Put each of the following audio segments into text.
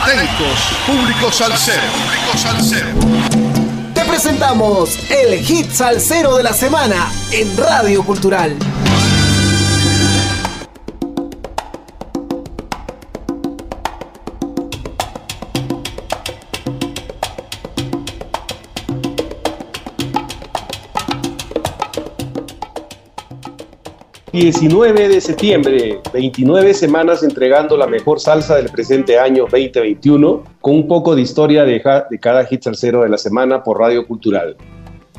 Atentos, público salsero. Te presentamos el hit salsero de la semana en Radio Cultural. 19 de septiembre, 29 semanas entregando la mejor salsa del presente año 2021, con un poco de historia de, cada hit salsero de la semana por Radio Cultural.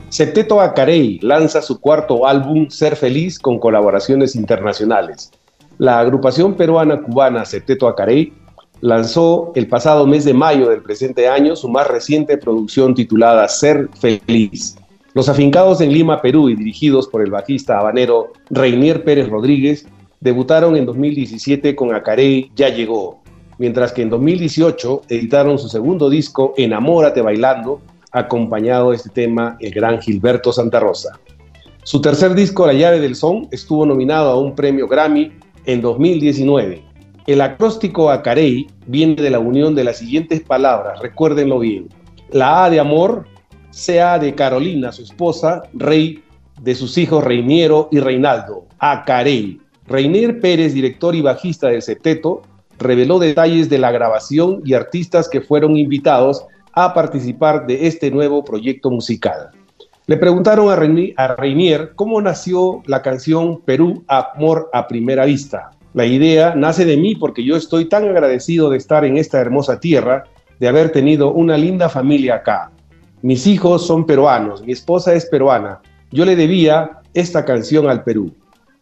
Septeto Acarey lanza su cuarto álbum Ser Feliz con colaboraciones internacionales. La agrupación peruana-cubana Septeto Acarey lanzó el pasado mes de mayo del presente año su más reciente producción titulada Ser Feliz. Los afincados en Lima, Perú y dirigidos por el bajista habanero Reinier Pérez Rodríguez debutaron en 2017 con Acarey Ya Llegó, mientras que en 2018 editaron su segundo disco Enamórate Bailando, acompañado de este tema el gran Gilberto Santa Rosa. Su tercer disco La llave del son estuvo nominado a un premio Grammy en 2019. El acróstico Acarey viene de la unión de las siguientes palabras, recuérdenlo bien. La A de amor, sea de Carolina, su esposa, rey de sus hijos Reiniero y Reinaldo, a Carey. Reinier Pérez, director y bajista del septeto, reveló detalles de la grabación y artistas que fueron invitados a participar de este nuevo proyecto musical. Le preguntaron a, Reinier cómo nació la canción Perú Amor a Primera Vista. La idea nace de mí porque yo estoy tan agradecido de estar en esta hermosa tierra, de haber tenido una linda familia acá. Mis hijos son peruanos, mi esposa es peruana. Yo le debía esta canción al Perú.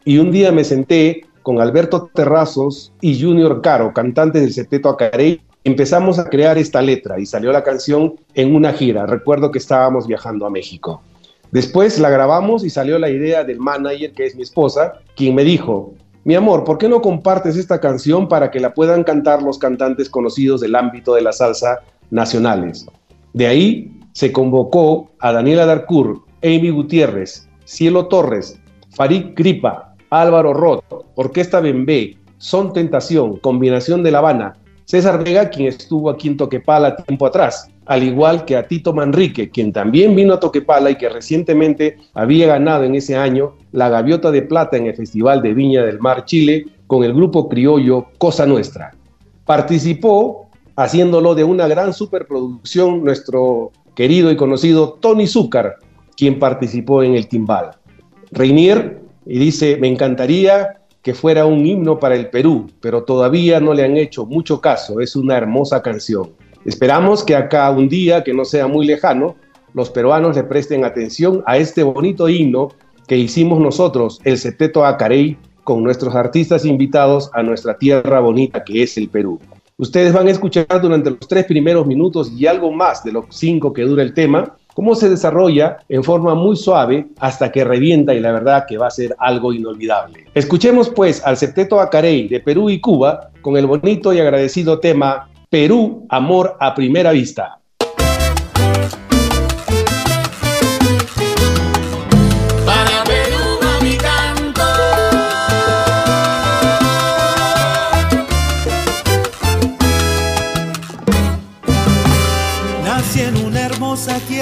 Y un día me senté con Alberto Terrazos y Junior Caro, cantantes del Septeto Acarey, empezamos a crear esta letra y salió la canción en una gira. Recuerdo que estábamos viajando a México. Después la grabamos y salió la idea del manager, que es mi esposa, quien me dijo, mi amor, ¿por qué no compartes esta canción para que la puedan cantar los cantantes conocidos del ámbito de la salsa nacionales? De ahí se convocó a Daniela Darcourt, Amy Gutiérrez, Cielo Torres, Farid Gripa, Álvaro Roth, Orquesta Bembé, Son Tentación, Combinación de La Habana, César Vega, quien estuvo aquí en Toquepala tiempo atrás, al igual que a Tito Manrique, quien también vino a Toquepala y que recientemente había ganado en ese año la Gaviota de Plata en el Festival de Viña del Mar Chile con el grupo criollo Cosa Nuestra. Participó haciéndolo de una gran superproducción nuestro querido y conocido Tony Zúcar, quien participó en el timbal. Reinier dice, me encantaría que fuera un himno para el Perú, pero todavía no le han hecho mucho caso, es una hermosa canción. Esperamos que acá un día, que no sea muy lejano, los peruanos le presten atención a este bonito himno que hicimos nosotros, el Seteto Acarey, con nuestros artistas invitados a nuestra tierra bonita que es el Perú. Ustedes van a escuchar durante los tres primeros minutos y algo más de los cinco que dura el tema, cómo se desarrolla en forma muy suave hasta que revienta y la verdad que va a ser algo inolvidable. Escuchemos pues al septeto Acarey de Perú y Cuba con el bonito y agradecido tema Perú, Amor a Primera Vista.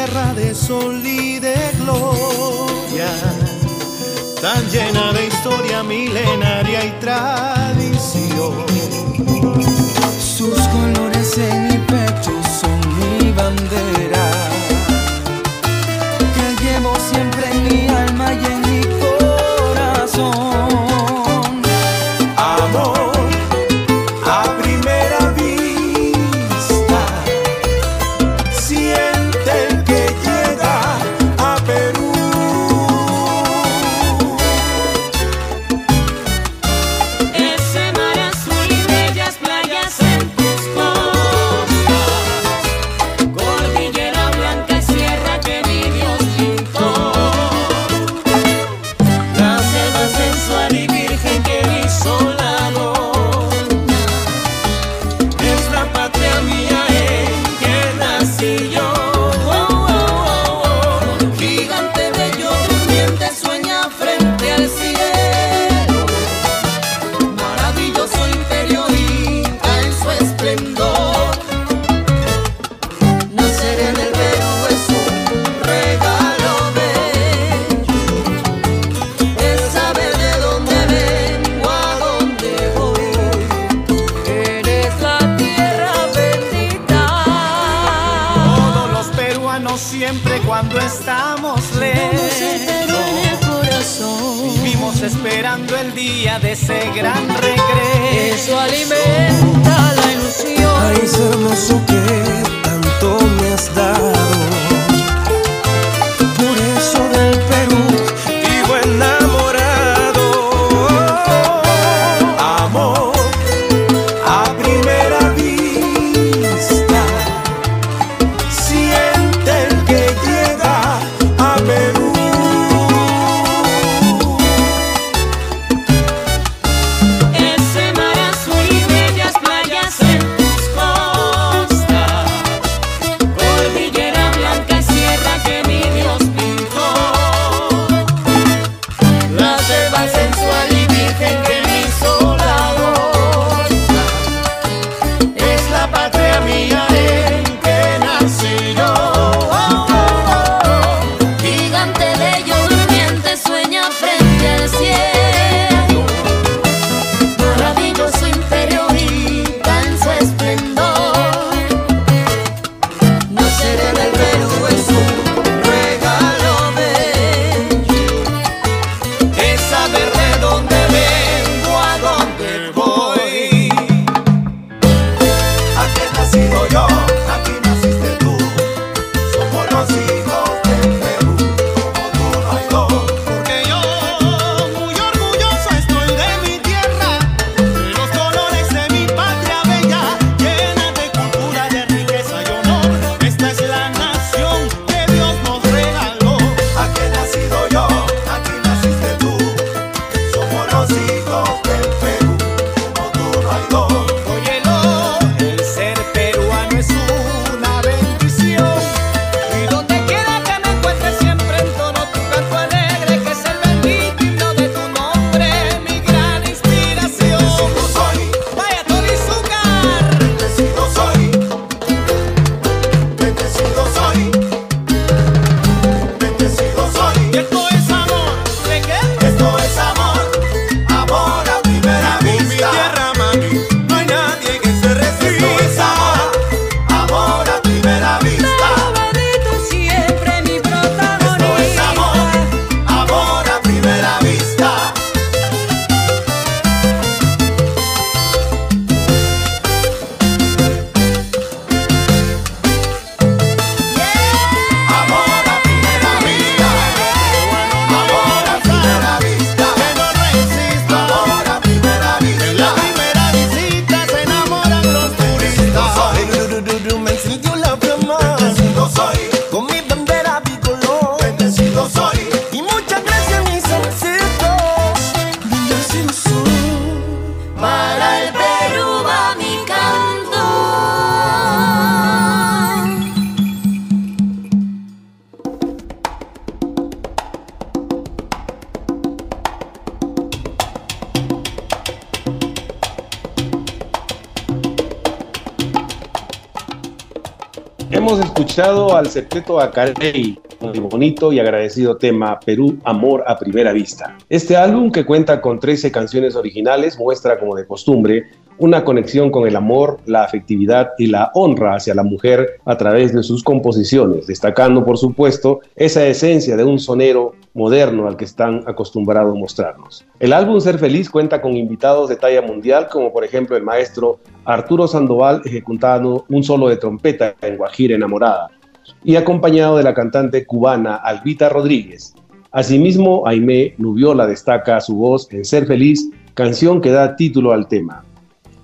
Tierra de sol y de gloria, tan llena de historia milenaria y tradición. Sus colores en mi pecho son mi bandera, vamos lejos. Vivimos esperando el día de ese gran regreso. Eso alimenta la ilusión. Ay, hermoso que tanto me has dado. Al septeto Acarey con el bonito y agradecido tema Perú, Amor a Primera Vista. Este álbum, que cuenta con 13 canciones originales, muestra, como de costumbre, una conexión con el amor, la afectividad y la honra hacia la mujer a través de sus composiciones, destacando, por supuesto, esa esencia de un sonero moderno al que están acostumbrados a mostrarnos. El álbum Ser Feliz cuenta con invitados de talla mundial, como por ejemplo el maestro Arturo Sandoval ejecutando un solo de trompeta en Guajira Enamorada, y acompañado de la cantante cubana Albita Rodríguez. Asimismo, Aimé Nubiola destaca su voz en Ser Feliz, canción que da título al tema.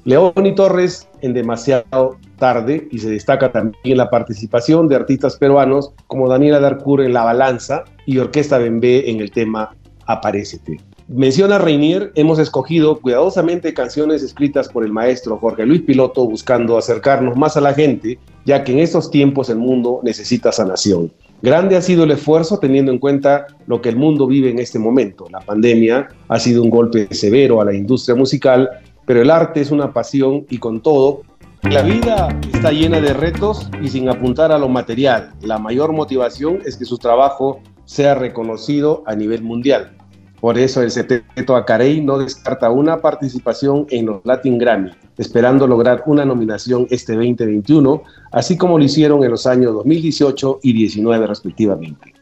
Leoni Torres en Demasiado Tarde y se destaca también la participación de artistas peruanos como Daniela Darcourt en La Balanza y Orquesta Bembé en el tema Aparécete. Menciona Reinier, hemos escogido cuidadosamente canciones escritas por el maestro Jorge Luis Piloto buscando acercarnos más a la gente, ya que en estos tiempos el mundo necesita sanación. Grande ha sido el esfuerzo teniendo en cuenta lo que el mundo vive en este momento. La pandemia ha sido un golpe severo a la industria musical pero el arte es una pasión y con todo, la vida está llena de retos y sin apuntar a lo material. La mayor motivación es que su trabajo sea reconocido a nivel mundial. Por eso el Seteto Acarey no descarta una participación en los Latin Grammy, esperando lograr una nominación este 2021, así como lo hicieron en los años 2018 y 2019 respectivamente.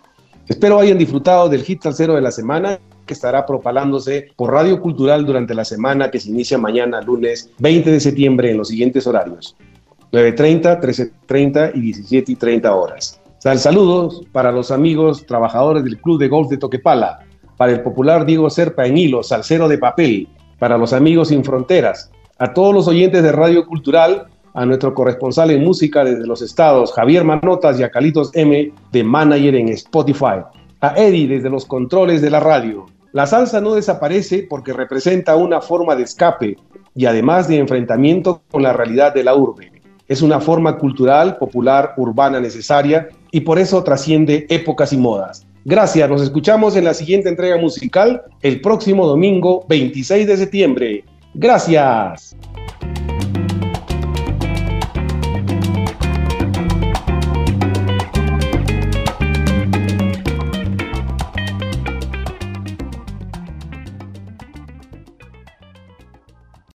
Espero hayan disfrutado del hit tercero de la semana que estará propalándose por Radio Cultural durante la semana que se inicia mañana, lunes 20 de septiembre, en los siguientes horarios. 9.30, 13.30 y 17.30 horas. Sal saludos para los amigos trabajadores del Club de Golf de Toquepala, para el popular Diego Serpa en Hilo, salsero de papel, para los amigos sin fronteras, a todos los oyentes de Radio Cultural, a nuestro corresponsal en música desde los estados, Javier Manotas y a Calitos M de Manager en Spotify, a Eddie desde los controles de la radio. La salsa no desaparece porque representa una forma de escape y además de enfrentamiento con la realidad de la urbe. Es una forma cultural, popular, urbana necesaria y por eso trasciende épocas y modas. Gracias, nos escuchamos en la siguiente entrega musical el próximo domingo 26 de septiembre. Gracias.